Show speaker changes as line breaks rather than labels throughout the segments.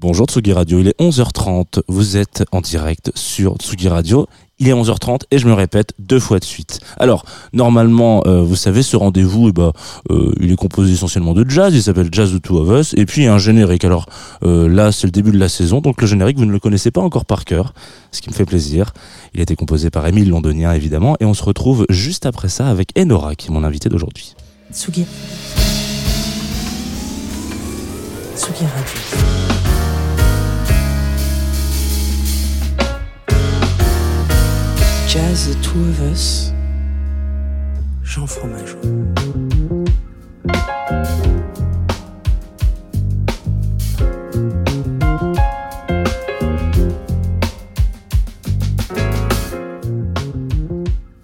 Bonjour Tsugi Radio, il est 11h30, vous êtes en direct sur Tsugi Radio, il est 11h30 et je me répète deux fois de suite. Alors, normalement, euh, vous savez, ce rendez-vous, eh ben, euh, il est composé essentiellement de jazz, il s'appelle Jazz the Two of Us, et puis il y a un générique. Alors euh, là, c'est le début de la saison, donc le générique, vous ne le connaissez pas encore par cœur, ce qui me fait plaisir. Il a été composé par Émile Londonien, évidemment, et on se retrouve juste après ça avec Enora, qui est mon invité d'aujourd'hui.
Tsugi. Tsugi Radio. Jazz The Two of Us. Jean Fromageau.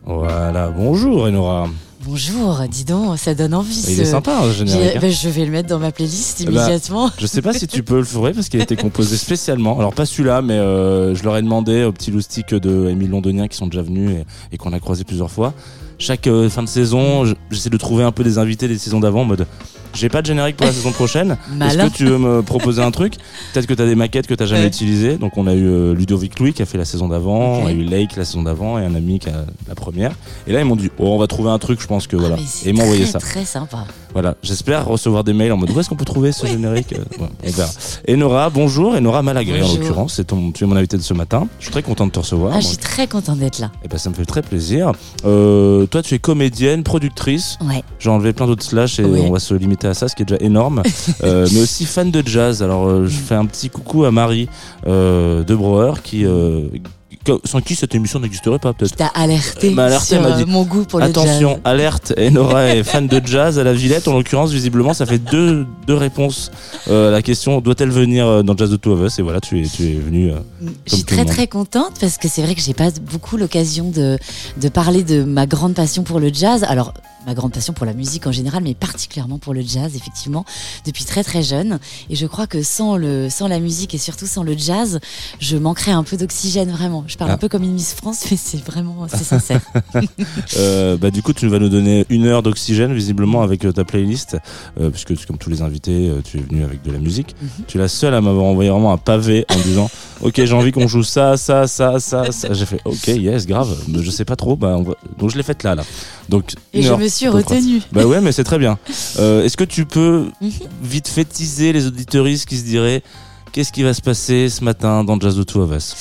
Voilà, bonjour Enora.
Bonjour, dis donc, ça donne envie.
Il est
ce-
sympa, le
J'ai-
générique. hein.
ben, je vais le mettre dans ma playlist
bah,
immédiatement.
Je sais pas si tu peux le faire parce qu'il a été composé spécialement. Alors pas celui-là, mais euh, je leur ai demandé aux petits loustiques de Émile Londonien qui sont déjà venus et, et qu'on a croisé plusieurs fois. Chaque euh, fin de saison, je- j'essaie de trouver un peu des invités des saisons d'avant en mode j'ai pas de générique pour la saison prochaine. Est-ce que tu veux me proposer un truc? Peut-être que tu as des maquettes que tu jamais
Ouais.
utilisées. Donc on a eu euh, Ludovic Louis qui a fait la saison d'avant, on a eu Lake la saison d'avant et un ami qui a la première. Et là ils m'ont dit oh on va trouver un truc, je pense que voilà.
Ah, c'est
et ils m'ont envoyé ça.
Très sympa.
Voilà, j'espère recevoir des mails en mode où est-ce qu'on peut trouver ce générique Euh, ouais, On verra. Et Nora, bonjour. Et Nora Malagré en l'occurrence, tu es mon invité de ce matin. Je suis très content de te recevoir.
Ah, je suis très contente d'être là.
eh ben, ça me fait très plaisir. Euh, toi, tu es comédienne, productrice.
Ouais.
J'ai enlevé plein d'autres slash et on va se limiter à ça, ce qui est déjà énorme. Euh, mais aussi fan de jazz. Alors, euh, je fais un petit coucou à Marie de Brouwer qui, sans qui cette émission n'existerait pas peut-être.
Qui t'a alerté,
m'a alerté,
sur
m'a
euh,
dit,
mon goût pour le
Attention,
jazz.
alerte, Enora est fan de jazz à la Villette. En l'occurrence, visiblement, ça fait deux, deux réponses euh, à la question doit-elle venir euh, dans Jazz the Two of Us? Et voilà, tu es, tu es venu. euh,
Je suis très très contente parce que c'est vrai que j'ai pas beaucoup l'occasion de, de parler de ma grande passion pour le jazz. Alors, ma grande passion pour la musique en général, mais particulièrement pour le jazz, effectivement, depuis très très jeune. Et je crois que sans, le, sans la musique et surtout sans le jazz, je manquerais un peu d'oxygène, vraiment. Je parle
Ah.
un peu comme une Miss France, mais c'est vraiment, c'est sincère.
euh, bah, du coup, tu vas nous donner une heure d'oxygène, visiblement, avec euh, ta playlist. Euh, puisque, comme tous les invités, euh, tu es venu avec de la musique.
Mhm.
Tu es la seule à m'avoir envoyé vraiment un pavé en disant Ok, j'ai envie qu'on joue ça, ça, ça, ça, ça. J'ai fait Ok, yes, grave. Mais je sais pas trop. Bah, on va- Donc, je l'ai faite là, là. Donc,
Et je
heure
me suis retenue.
Bah ouais, mais c'est très bien. Euh, Est-ce que tu peux
Mhm.
vite fait teaser les auditoristes qui se diraient qu'est-ce qui va se passer ce matin dans Jazz the Two of Us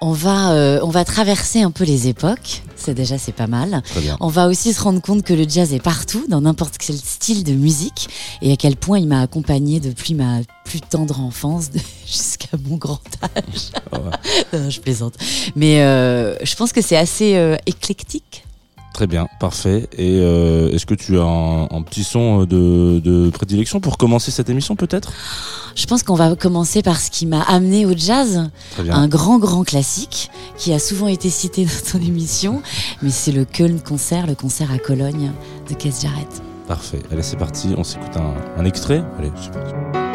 On va, euh, on va traverser un peu les époques. C'est déjà, c'est pas mal. On va aussi se rendre compte que le jazz est partout, dans n'importe quel style de musique, et à quel point il m'a accompagné depuis ma plus tendre enfance de- jusqu'à mon grand âge.
Ah ouais.
Non, je plaisante. Mais euh, je pense que c'est assez euh, éclectique.
Très bien, parfait. Et euh, est-ce que tu as un, un petit son de, de prédilection pour commencer cette émission peut-être?
Je pense qu'on va commencer par ce qui m'a amené au jazz, un grand, grand classique qui a souvent été cité dans ton émission, mais c'est le Köln Concert, le concert à Cologne de Keith Jarrett.
Parfait. Allez, c'est parti. On s'écoute un, un extrait. Allez, c'est parti.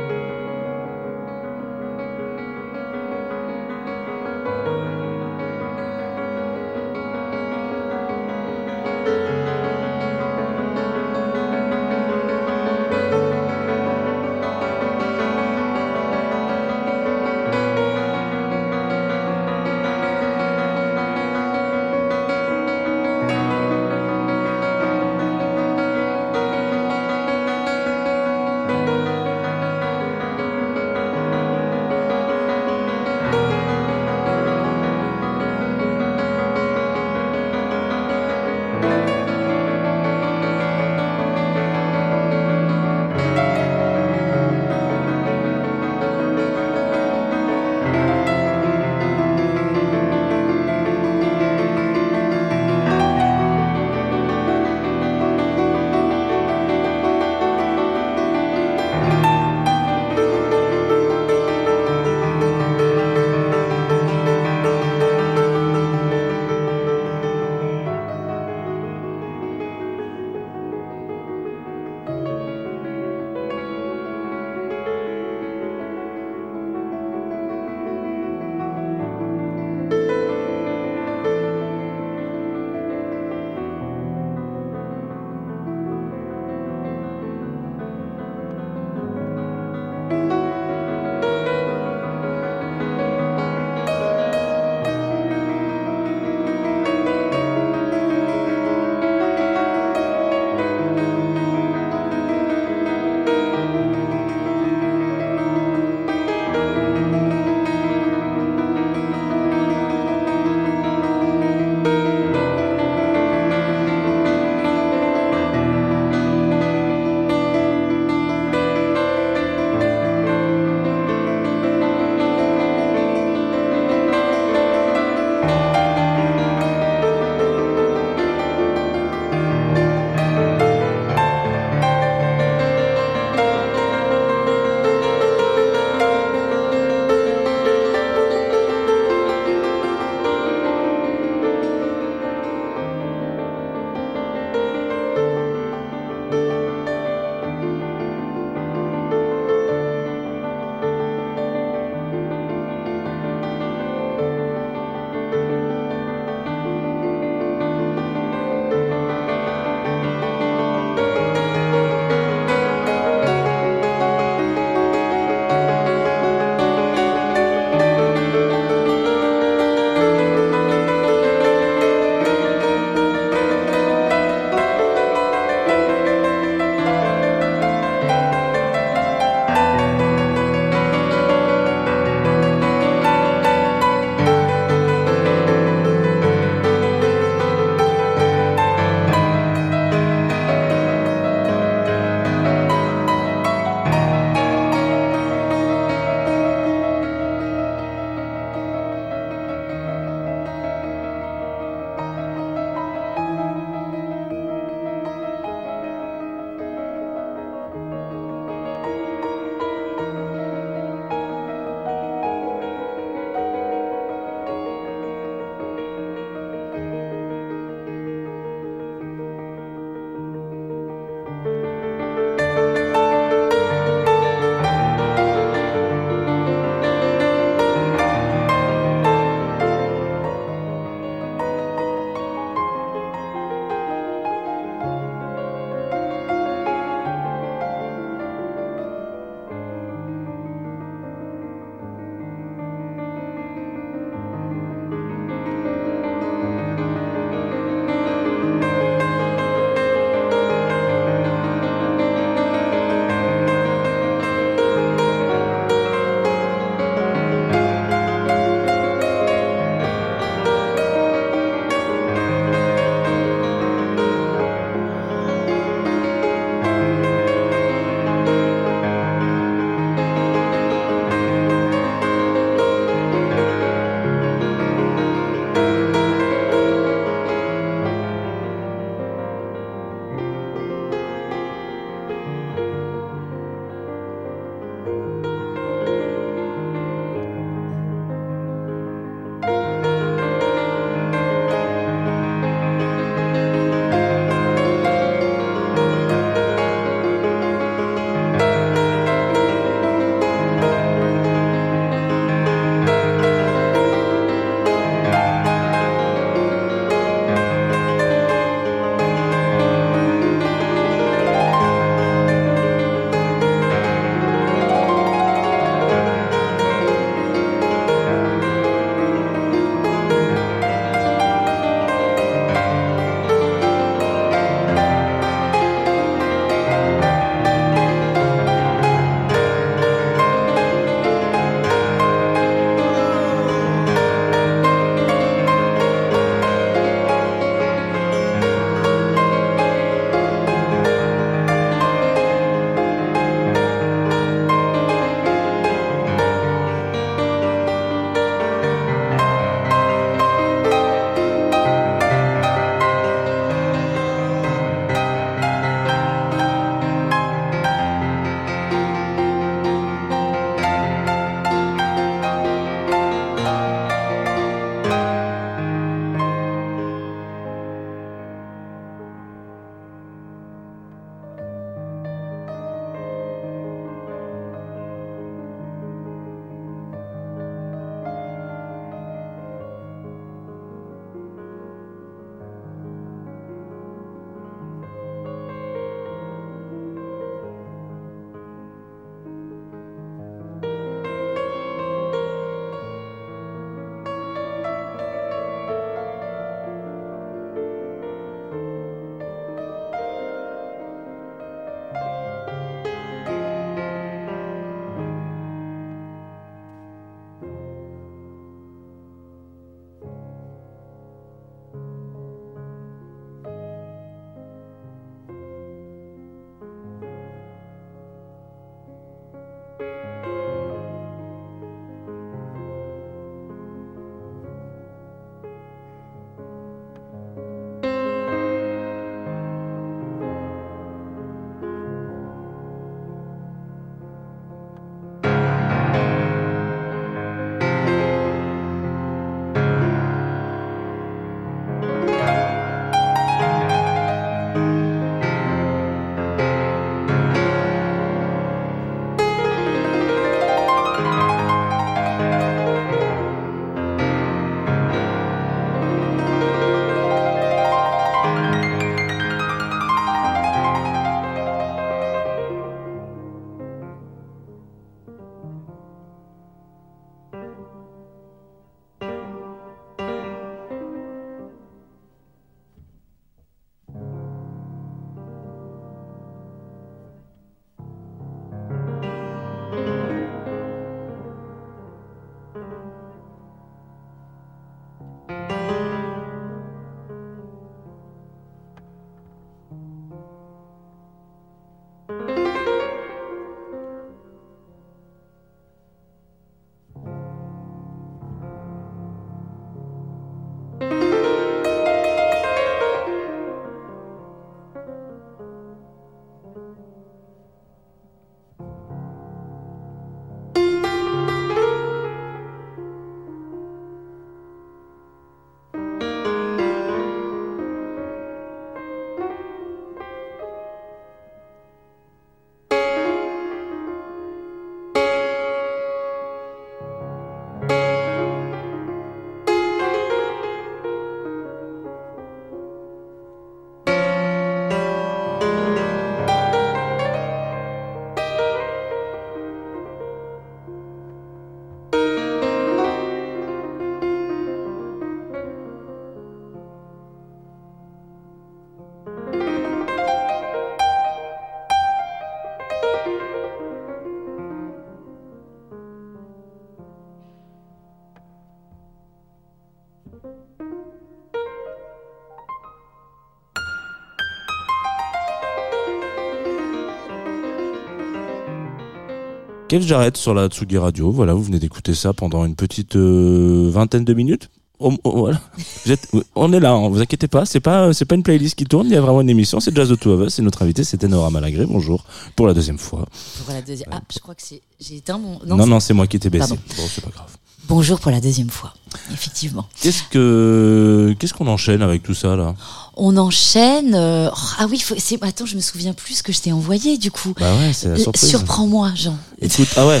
Kev Jarrett sur la Tsugi Radio. Voilà, vous venez d'écouter ça pendant une petite euh, vingtaine de minutes. Oh, oh, voilà. Vous êtes- on est là, hein, vous inquiétez pas, c'est pas c'est pas une playlist qui tourne, il y a vraiment une émission, c'est Jazz the Two of Us, et notre invité c'était Nora Malagré, bonjour, pour la deuxième fois.
Pour la deuxième. Ah, je crois que c'est. J'ai éteint mon.
Non, non,
c'est-
c'est moi qui t'ai baissé.
Pardon.
Bon, c'est pas grave.
Bonjour pour la deuxième fois. Effectivement.
Qu'est-ce que qu'est-ce qu'on enchaîne avec tout ça là?
On enchaîne. euh, oh, ah oui, faut- c'est. Attends, je me souviens plus ce que je t'ai envoyé du coup.
Bah ouais, c'est la surprise.
Surprends-moi, Jean.
Écoute, ah ouais.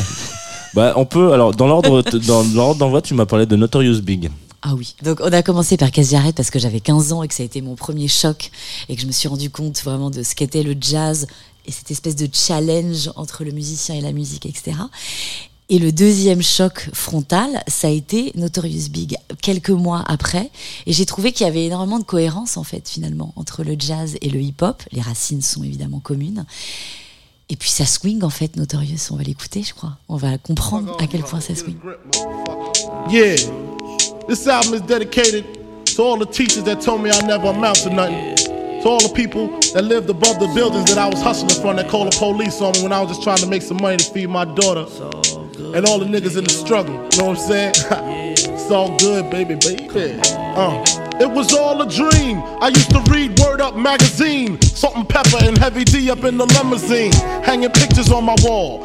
Bah on peut alors dans l'ordre dans l'ordre d'envoi, tu m'as parlé de Notorious Big.
Ah oui. Donc on a commencé par Casse Jarrett parce que j'avais 15 ans et que ça a été mon premier choc et que je me suis rendu compte vraiment de ce qu'était le jazz et cette espèce de challenge entre le musicien et la musique, etc. Et le deuxième choc frontal, ça a été Notorious Big, quelques mois après. Et j'ai trouvé qu'il y avait énormément de cohérence, en fait, finalement, entre le jazz et le hip-hop. Les racines sont évidemment communes. Et puis ça swing, en fait, Notorious. On va l'écouter, je crois. On va comprendre à quel point ça swing.
Yeah, this album is dedicated to all the teachers that told me I never amount to nothing. To all the people that lived above the buildings that I was hustling from that called the police on me when I was just trying to make some money to feed my daughter. And all the niggas in the struggle, you know what I'm saying? it's all good, baby, baby. Uh. It was all a dream. I used to read Word Up magazine, Salt and Pepper and Heavy D up in the limousine, hanging pictures on my wall.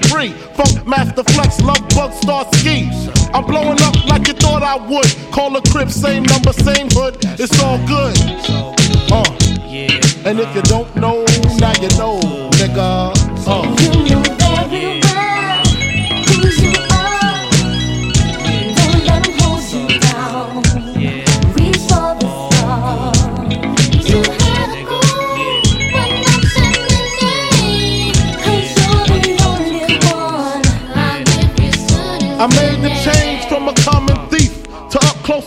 Capri. Funk Master Flex, Love Bug, Star Ski. I'm blowing up like you thought I would. Call a crib, same number, same hood. It's all good. Uh. And if you don't know, now you know, nigga.
Sun
I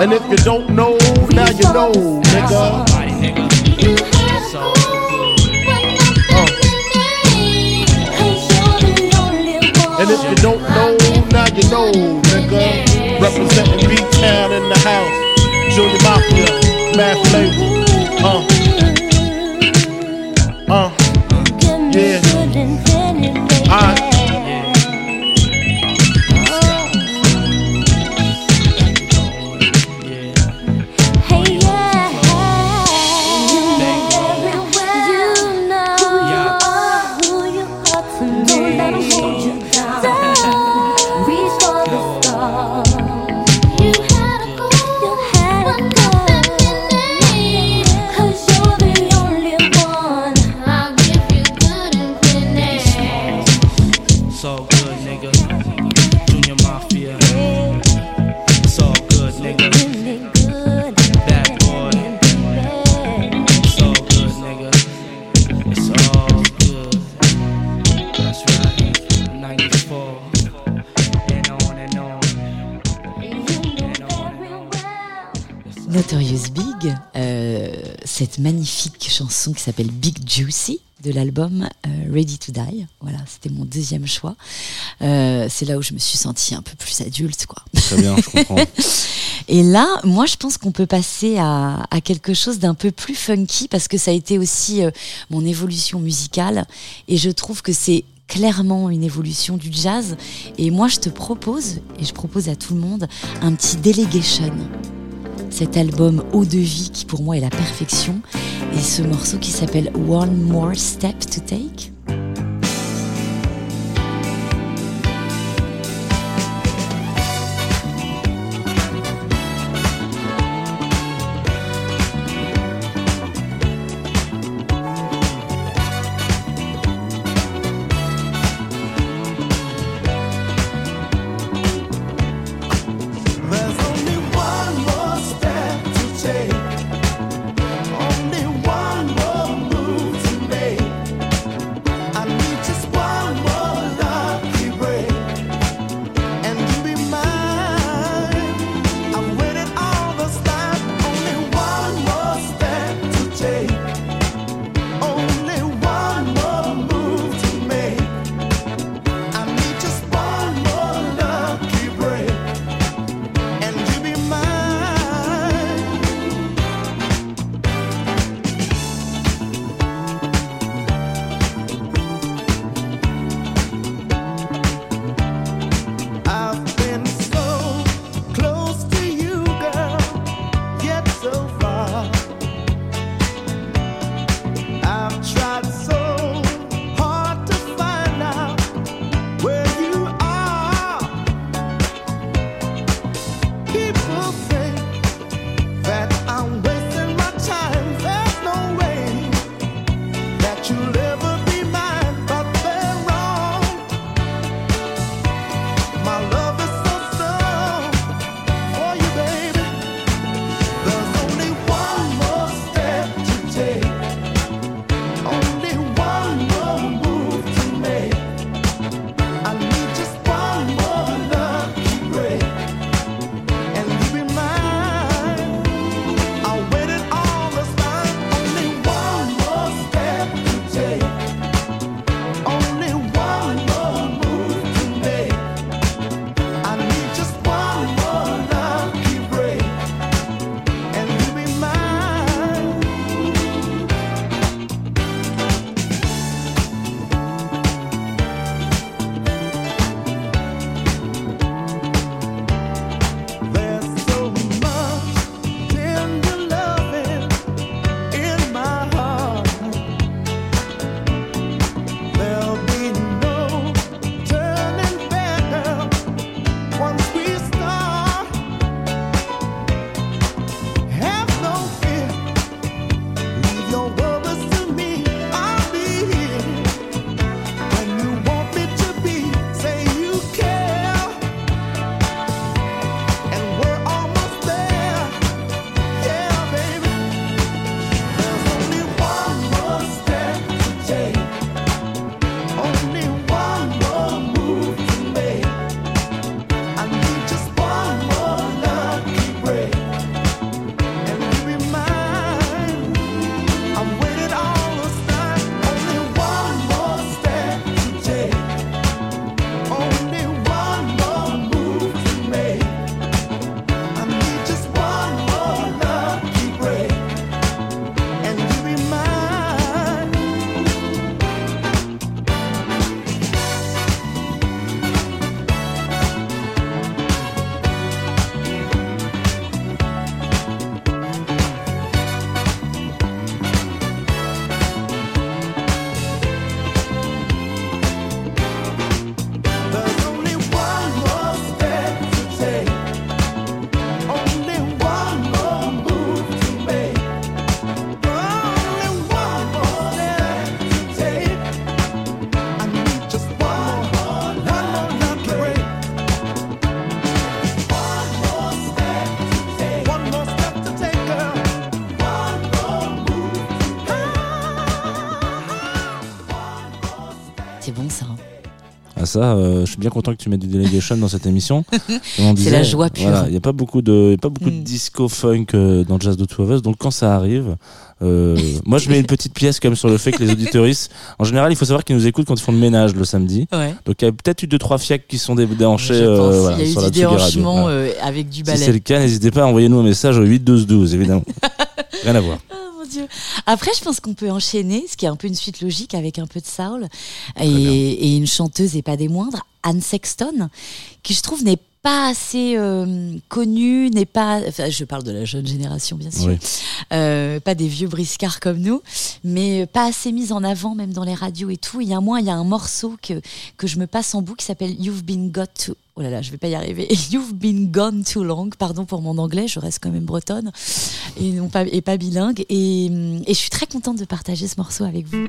And if you don't know, now you know, nigga. Uh. And if you don't know, now you know, nigga. Representing B-Town in the house. Junior Mafia, Math Flavor. Uh.
Ah Notorious Big, euh, cette magnifique chanson qui s'appelle Big Juicy de l'album euh, Ready to Die. Voilà, c'était mon deuxième choix. Euh, c'est là où je me suis sentie un peu plus adulte, quoi.
Très bien, je comprends.
Et là, moi, je pense qu'on peut passer à, quelque chose d'un peu plus funky parce que ça a été aussi mon évolution musicale. Et je trouve que c'est clairement une évolution du jazz. Et moi, je te propose, et je propose à tout le monde, un petit Delegation. Cet album eau de vie qui pour moi est la perfection. Et ce morceau qui s'appelle One More Step to Take. Ça,
euh, je suis bien content que tu mettes du delegation dans cette émission. Comme on disait,
la joie pure.
Voilà, il y a pas beaucoup de, il y a pas beaucoup de
Mm.
disco funk euh, dans Jazz de Two of Us. Donc quand ça arrive, euh, moi je mets une petite pièce même sur le fait que les auditoristes, en général, il faut savoir qu'ils nous écoutent quand ils font le ménage le samedi.
Ouais.
Donc il y a peut-être eu deux trois fiacs qui sont dé- déhanchés. Euh, voilà,
Il y a eu du déhanchement
Voilà.
avec du
Si
balai.
c'est le cas, n'hésitez pas à envoyer nous un message au 8 12 12 évidemment. Rien à voir.
Dieu. Après, je pense qu'on peut enchaîner, ce qui est un peu une suite logique avec un peu de soul et, une chanteuse et pas des moindres, Anne Sexton, qui je trouve n'est pas assez euh, connue, n'est pas, enfin, je parle de la jeune génération bien sûr,
Oui.
Euh, pas des vieux briscards comme nous, mais pas assez mise en avant même dans les radios et tout. Il y a un mois, il y a un morceau que que je me passe en boucle qui s'appelle You've Been Got to Oh là là, je vais pas y arriver. You've been gone too long. Pardon pour mon anglais, je reste quand même bretonne et pas et pas bilingue. Et, et je suis très contente de partager ce morceau avec vous.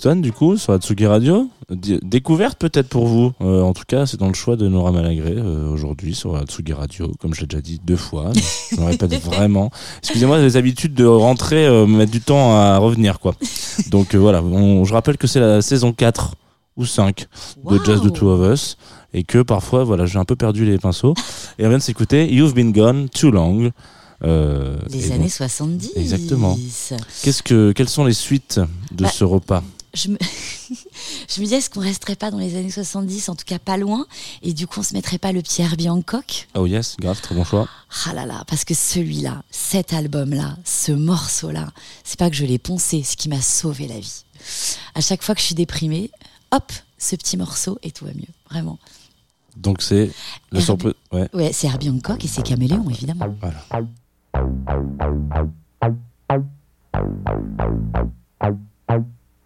Du coup, sur Atsugi Radio. Di- Découverte peut-être pour vous. Euh, en tout cas, c'est dans le choix de Nora Malagré euh, aujourd'hui sur Atsugi Radio, comme je l'ai déjà dit deux fois. mais je me répète vraiment. Excusez-moi, les habitudes de rentrer, euh, mettre du temps à revenir, quoi. Donc euh, voilà, on- je rappelle que c'est la saison 4 ou 5 de. Jazz the Two of Us et que parfois, voilà, j'ai un peu perdu les pinceaux. Et on vient de s'écouter You've Been Gone Too Long. Euh, donc,
années 70.
Exactement. Qu'est-ce que, quelles sont les suites de
Bah,
ce repas?
je me, disais, est-ce qu'on resterait pas dans les années 70, en tout cas pas loin, et du coup on se mettrait pas le petit Herbie Hancock
Oh yes, grave, très bon choix.
Ah là là, parce que celui-là, cet album-là, ce morceau-là, c'est pas que je l'ai poncé, ce qui m'a sauvé la vie. À chaque fois que je suis déprimée, hop, ce petit morceau et tout va mieux, vraiment.
Donc c'est le surplus. Ouais,
ouais c'est Herbie Hancock et c'est Caméléon, évidemment.
Voilà.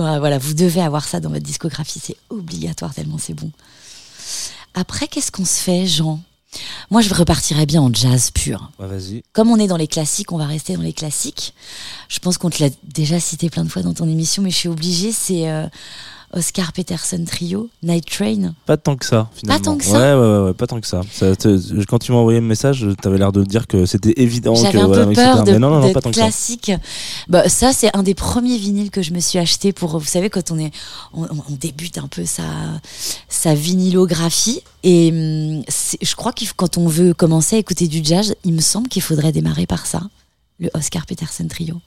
doit. Voilà, vous devez avoir ça dans votre discographie, c'est obligatoire tellement c'est bon. Après, qu'est-ce qu'on se fait, Jean? Moi, je repartirais bien en jazz pur.
Ouais, vas-y.
Comme on est dans les classiques, on va rester dans les classiques. Je pense qu'on te l'a déjà cité plein de fois dans ton émission, mais je suis obligée. C'est euh, Oscar Peterson Trio, Night Train.
Pas tant que ça, finalement.
tant que ça
Ouais, ouais, ouais, ouais, pas tant que ça. Quand tu m'as envoyé le message, t'avais l'air de dire que c'était évident que
J'avais un
voilà,
peu
etc.
peur de,
Mais non, non, non, pas tant que ça.
classique. Bah, ça, c'est un des premiers vinyles que je me suis acheté pour, vous savez, quand on est, on, débute un peu sa, sa vinylographie. Et hum, je crois que quand on veut commencer à écouter du jazz, il me semble qu'il faudrait démarrer par ça. Le Oscar Peterson Trio.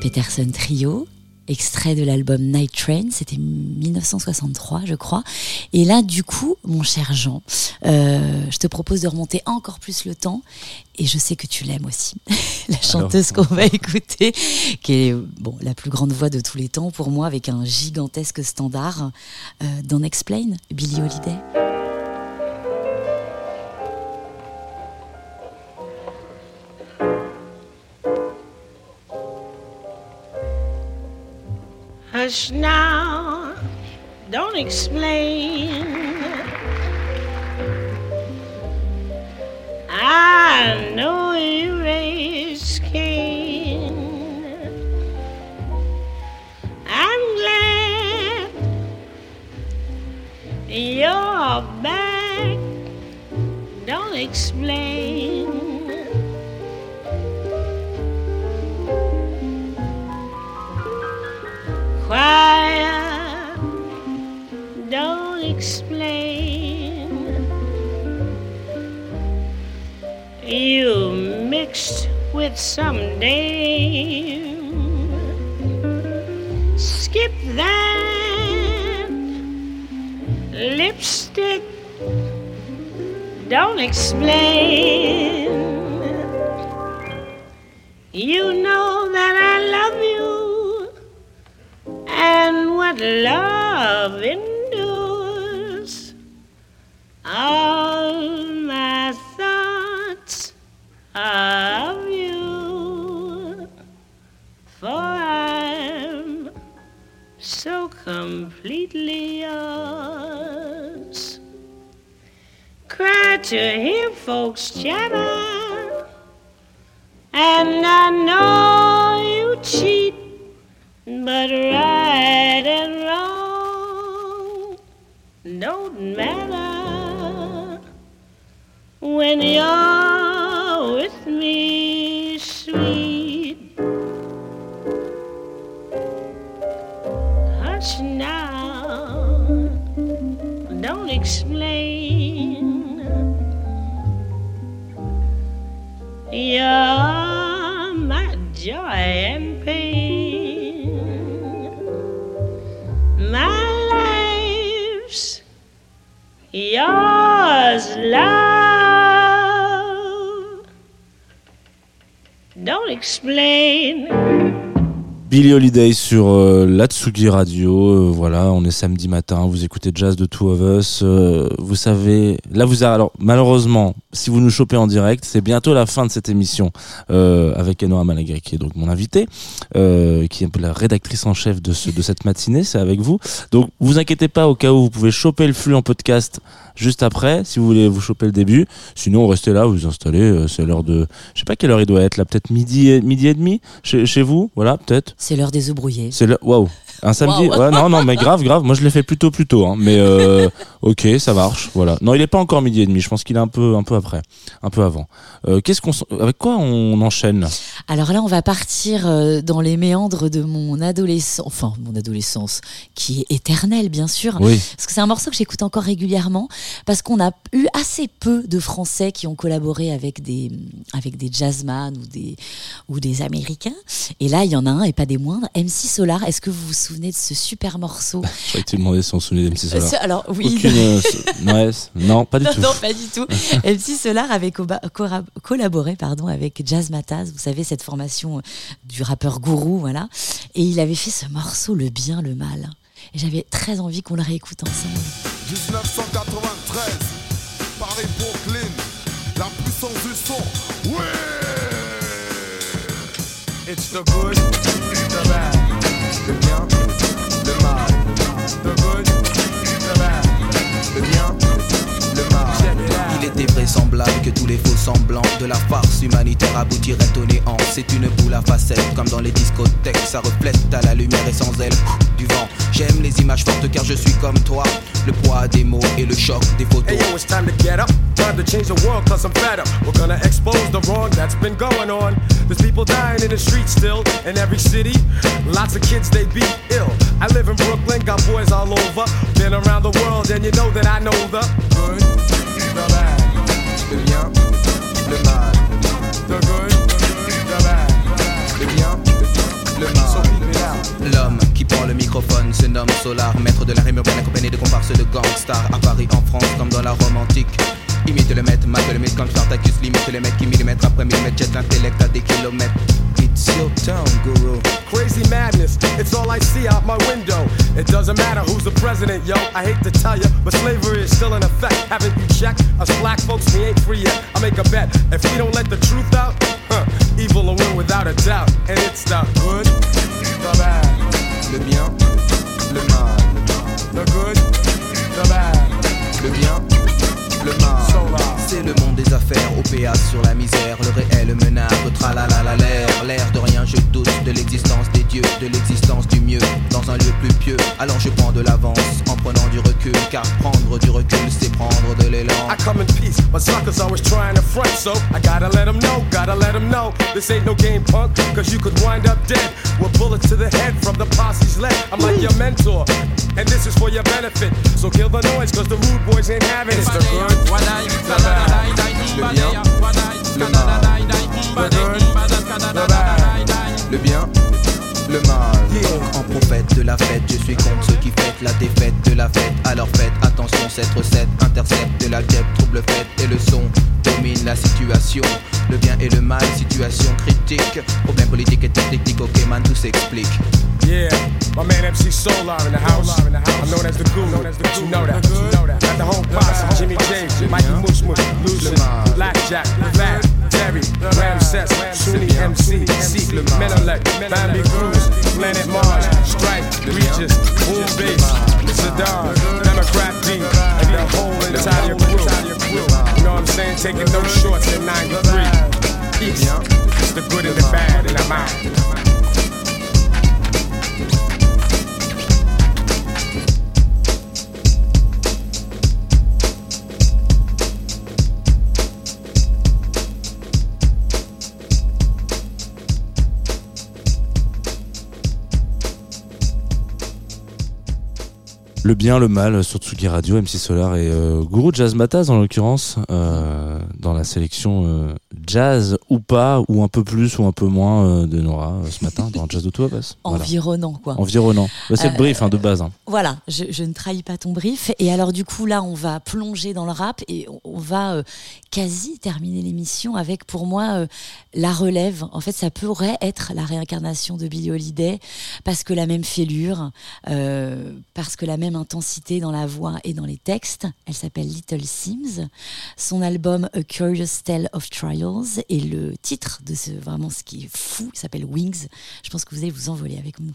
Peterson Trio, extrait de l'album Night Train, c'était 1963 je crois. Et là du coup, mon cher Jean, euh, je te propose de remonter encore plus le temps et je sais que tu l'aimes aussi. la chanteuse qu'on va écouter, qui est bon, la plus grande voix de tous les temps pour moi avec un gigantesque standard euh, dans Explain, Billie Holiday.
Hush now, don't explain.
Holiday sur euh, la Tsugi Radio. euh, voilà, on est samedi matin. Vous écoutez Jazz de Two of Us. euh, vous savez, là vous avez, alors malheureusement, si vous nous chopez en direct, c'est bientôt la fin de cette émission euh, avec Enora Malagré qui est donc mon invité, qui est la rédactrice en chef de de cette matinée. C'est avec vous. Donc vous inquiétez pas au cas où vous pouvez choper le flux en podcast juste après si vous voulez vous choper le début. Sinon restez là, vous vous installez. euh, c'est l'heure de, je sais pas quelle heure il doit être là, peut-être midi et, midi et demi chez, chez vous. Voilà, peut-être.
C'est l'heure des œufs brouillés.
C'est le waouh. Un samedi. Ouais, non, non, mais grave, grave. Moi, je l'ai fait plutôt, plus tôt. Hein. Mais euh, ok, ça marche. Voilà. Non, il est pas encore midi et demi. Je pense qu'il est un peu, un peu après, un peu avant. Euh, Qu'est-ce qu'on, avec quoi on enchaîne?
Alors là, on va partir euh, dans les méandres de mon adolescence, enfin mon adolescence, qui est éternelle bien sûr.
Oui.
Parce que c'est un morceau que j'écoute encore régulièrement, parce qu'on a eu assez peu de Français qui ont collaboré avec des, avec des jazzman ou des, ou des Américains. Et là, il y en a un, et pas des moindres, MC Solar. Est-ce que vous vous souvenez de ce super morceau
Je croyais que tu demandais si on se souvenait d'MC Solar.
Ce- Alors oui.
Aucune. euh, ouais, non, pas du
Non,
tout.
non, pas du tout. MC Solar avait cora- collaboré pardon, avec Jazz Mataz, vous savez, cette formation euh, du rappeur gourou, voilà. Et il avait fait ce morceau, Le bien, le mal. Et j'avais très envie qu'on le réécoute ensemble.
1993, Paris, Brooklyn, la puissance du son. Oui! It's the good, the bad, le bien,
Vraisemblable que tous les faux semblants de la farce humanitaire aboutiraient au néant. C'est une boule à facettes, comme dans les discothèques. Ça reflète à la lumière et sans elle du vent. J'aime les images fortes car je suis comme toi. Le poids des mots et le choc des photos.
Hey yo, it's time to get up. Time to change the world cause I'm fed up. We're gonna expose the wrong that's been going on. There's people dying in the streets still in every city. Lots of kids they beat ill. I live in Brooklyn, got boys all over. Been around the world and you know that I know the good, the bad,
Le bien, le mal.
the good, the bad.
Le bien, Le mal. L'homme qui prend le microphone se nomme Solar, maître de la rime urbaine accompagné de comparses de gangsters à Paris, en France, comme dans la Rome antique. Imite le maître, mate le mythe comme Spartacus, limite le mec qui millimètre après millimètre jette l'intellect à des kilomètres. It's your town, guru.
Crazy madness, it's all I see out my window. It doesn't matter who's the president, yo. I hate to tell you, but slavery is still in effect. Haven't you checked? Us black folks, we ain't free yet. I make a bet. If we don't let the truth out, huh, evil will win without a doubt. And it's the good, the bad,
Le bien, le mal.
the good, the bad.
Le bien, C'est le monde des affaires, OPA sur la misère, le réel menace, tralalala l'air, l'air de rien, je doute de l'existence des dieux, de l'existence du mieux, dans un lieu plus pieux. Alors je prends de l'avance en prenant du recul, car prendre du recul c'est prendre de l'élan.
I come in peace, but suckers always trying to front, so I gotta let them know, gotta let them know. This ain't no game punk, cause you could wind up dead with bullets to the head from the posse's leg. I'm like your mentor, and this is for your benefit. So kill the noise, cause the rude boys ain't having it. It's the good.
Le bien, le mal. Donc, en prophète de la fête, je suis contre ceux qui fêtent la défaite de la fête. Alors faites attention, cette recette intercepte de la guêpe, trouble fête et le son domine la situation. Le bien et le mal, situation critique. Problème politique et technique, ok man, tout s'explique.
Yeah, my man MC Solar in the house. I'm known as the guru. You know that. You know that. Got the whole posse. Jimmy James, Mikey Mush Mush, Lucian, Blackjack, Terry, Ramses, Sunni MC, Seek, Menelec, Bambi Cruz, Planet Mars, Strike, Regis, Boom Bass, Sadar, Democrat D, and the whole entire crew. You know what I'm saying? Taking no shorts in 93. Peace. It's the good and the bad, and I'm out.
Le bien, le mal sur Tsugi Radio, MC Solar et euh, Guru Jazz Mataz en l'occurrence, euh, dans la sélection euh, jazz ou pas, ou un peu plus ou un peu moins euh, de Nora ce matin dans Jazz de Tout Voilà.
Environnant, quoi.
Environnant. Bah, c'est le brief hein, de base. hein.
Voilà, je, je ne trahis pas ton brief. Et alors du coup, là, on va plonger dans le rap et on, on va quasi terminer l'émission avec, pour moi, la relève. En fait, ça pourrait être la réincarnation de Billie Holiday parce que la même fêlure, parce que la même intensité dans la voix et dans les textes. Elle s'appelle Little Sims. Son album A Curious Tale of Trials et le titre de ce vraiment ce qui est fou s'appelle Wings. Je pense que vous allez vous envoler avec nous.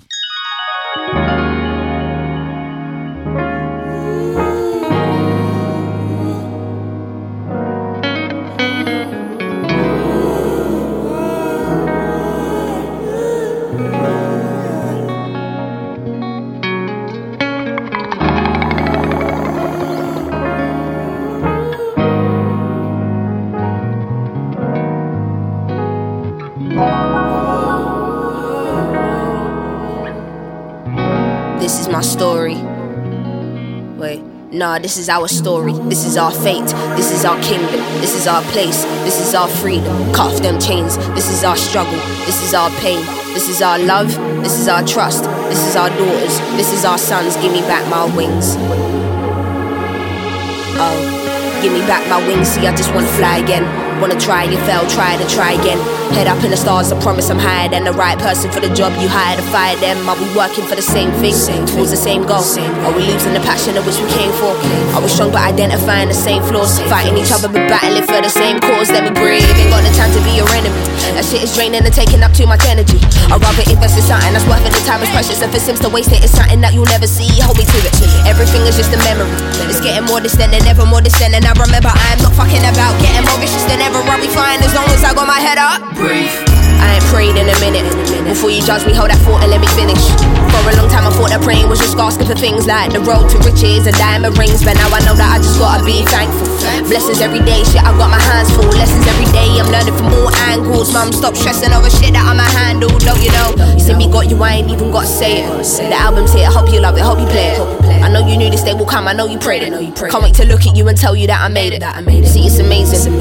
Nah, this is our story. This is our fate. This is our kingdom. This is our place. This is our freedom. Cut off them chains. This is our struggle. This is our pain. This is our love. This is our trust. This is our daughters. This is our sons. Give me back my wings. Oh, give me back my wings. See, I just wanna fly again. Wanna try, you fail, try to try again. Head up in the stars, I promise I'm higher than the right person for the job you hired to fire them. Are we working for the same thing? Towards the same goal? Are we losing the passion of which we came for? Are we strong but identifying the same flaws? Fighting each other but battling for the same cause. Let me breathe. Ain't got the time to be your enemy. That shit is draining and taking up too much energy. I'd rather invest in something that's worth it. The time is precious. If it seems to waste it, it's something that you'll never see. Hold me to it. Everything is just a memory. It's getting more distant and ever more distant. And I remember I'm not fucking about getting more vicious than ever. I'll be fine as long as I got my head up. Breathe. I ain't prayed in a minute. Before you judge me, hold that thought and let me finish. For a long time, I thought that praying was just asking for things like the road to riches and diamond rings. But now I know that I just gotta be thankful. Blessings every day, shit, I got my hands full. Lessons every day, I'm learning from all angles. Mum, stop stressing over shit that I'ma handle. Don't you know? You see me got you, I ain't even gotta say it. The album's here, I hope you love it, hope you play it. I know you knew this day will come. I know you prayed it. Can't wait to look at you and tell you that I made it. That I made it. See, it's amazing.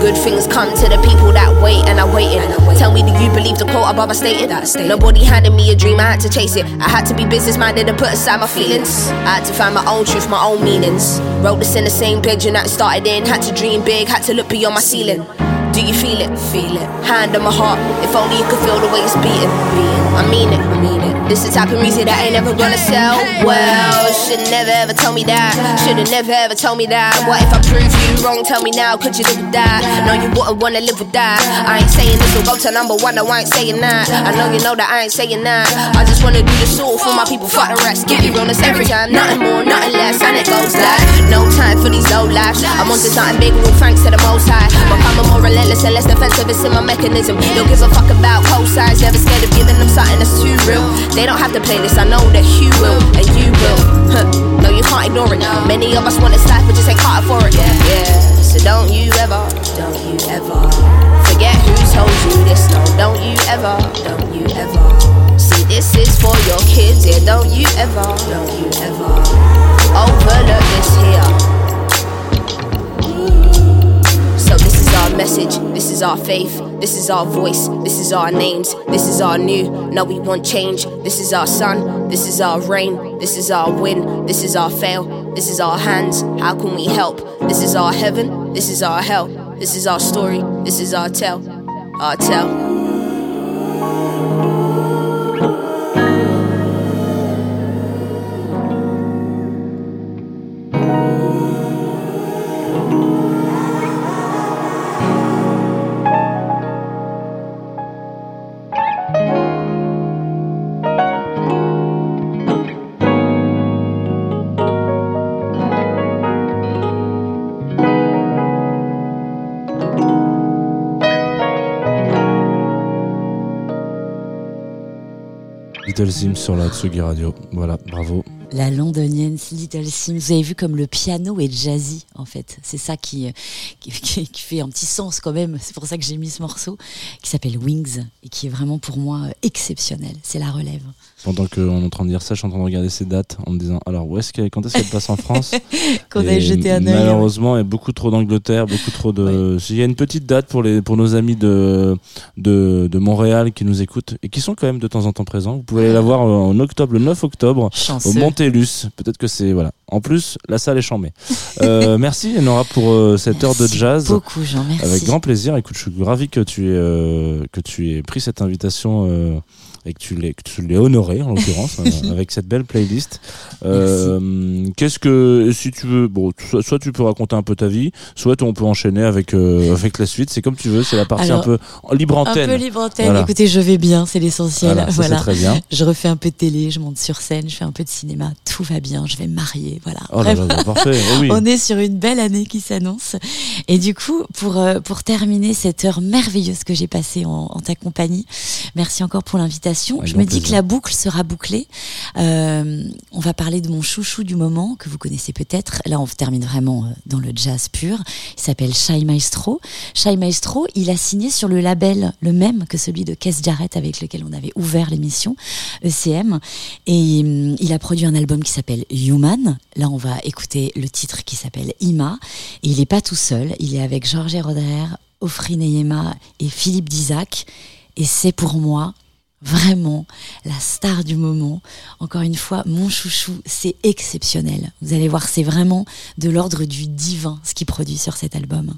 Good things come to the people that wait and are waiting. Tell me, do you believe the quote above I stated? Nobody handed me a dream. I had to chase it. I had to be business minded and put aside my feelings. I had to find my own truth, my own meanings. Wrote this in the same bedroom that it started in. Had to dream big. Had to look beyond my ceiling. Do you feel it? Feel it. Hand on my heart. If only you could feel the way it's beating. beating. I mean it. I mean it. This the type of music that ain't never gonna sell. Well, should never ever tell me that. Should've never ever told me that. What if I prove you wrong? Tell me now. Could you live with that? No, you wouldn't wanna live with that. I ain't saying this will go to number one. No, I ain't saying that. I know you know that I ain't saying that. I just wanna do this all for my people. Fuck the rest. Give you realness every time. Nothing more, nothing less. And it goes like no time for these low lives. I'm onto something big. All thanks to the most high. Becoming more relentless and less defensive. It's in my mechanism. Don't give a fuck about cosigns. Never scared of giving them something that's too real. They don't have to play this. I know that you will and you will. Huh. No, you can't ignore it. Now. Many of us want this life, but just ain't caught for it. Yeah. So don't you ever, don't you ever forget who told you this. No, don't you ever, don't you ever. See, this is for your kids. Yeah, don't you ever, don't you ever overlook this here. Is our message, this is our faith, this is our voice, this is our names, this is our new. No, we want change. This is our sun, this is our rain, this is our win, this is our fail, this is our hands. How can we help? This is our heaven, this is our hell, this is our story, this is our tell, our tell.
Sur la Tsugi Radio. Voilà, bravo.
La londonienne Little Sims. Vous avez vu comme le piano est jazzy, en fait. C'est ça qui, euh, qui, qui- qui fait un petit sens quand même. C'est pour ça que j'ai mis ce morceau qui s'appelle Wings et qui est vraiment pour moi euh, exceptionnel. C'est la relève.
Pendant qu'on est en train de dire ça, je suis en train de regarder ces dates en me disant alors où est-ce qu'elle, quand est-ce qu'elle passe en France
Qu'on a jeté un.
Malheureusement, il y a beaucoup trop d'Angleterre, beaucoup trop de. Il y a une petite date pour les pour nos amis de de, de Montréal qui nous écoutent et qui sont quand même de temps en temps présents. Vous pouvez aller la voir en octobre, le 9 octobre, au
Chanceux.
Montélus. Peut-être que c'est voilà. En plus, la salle est chambée. Euh, merci Nora pour euh, cette heure de jazz.
beaucoup, Jean. Merci.
Avec grand plaisir. Écoute, je suis ravi que tu aies, euh, que tu aies pris cette invitation euh, et que tu l'aies, que tu honorée, en l'occurrence, euh, avec cette belle playlist. Euh, qu'est-ce que, si tu veux, bon, soit, soit tu peux raconter un peu ta vie, soit on peut enchaîner avec, euh, avec la suite. C'est comme tu veux. C'est la partie
Alors,
un peu libre
Un
antenne.
peu libre antenne.
Voilà.
Écoutez, je vais bien, c'est l'essentiel.
Voilà, ça,
Voilà.
très bien.
Je refais un peu de télé, je monte sur scène, je fais un peu de cinéma. Tout va bien. Je vais me marier. Voilà.
Oh là là,
Vraiment.
parfait. Eh oui.
On est sur une belle année qui s'annonce. Et du coup, pour, euh, pour terminer cette heure merveilleuse que j'ai passée en, en ta compagnie, merci encore pour l'invitation.
Avec
Je me dis que la boucle sera bouclée. Euh, on va parler de mon chouchou du moment, que vous connaissez peut-être. Là, on termine vraiment euh, dans le jazz pur. Il s'appelle Shai Maestro. Shai Maestro, il a signé sur le label le même que celui de Kes Jarrett avec lequel on avait ouvert l'émission, ECM. Et hum, il a produit un album qui s'appelle Human. Là, on va écouter le titre qui s'appelle Ima. Et il n'est pas tout seul. Il est avec Georges Roderer, Ofri Neyema et Philippe Dizac. Et c'est pour moi vraiment la star du moment. Encore une fois, mon chouchou, c'est exceptionnel. Vous allez voir, c'est vraiment de l'ordre du divin ce qu'il produit sur cet album.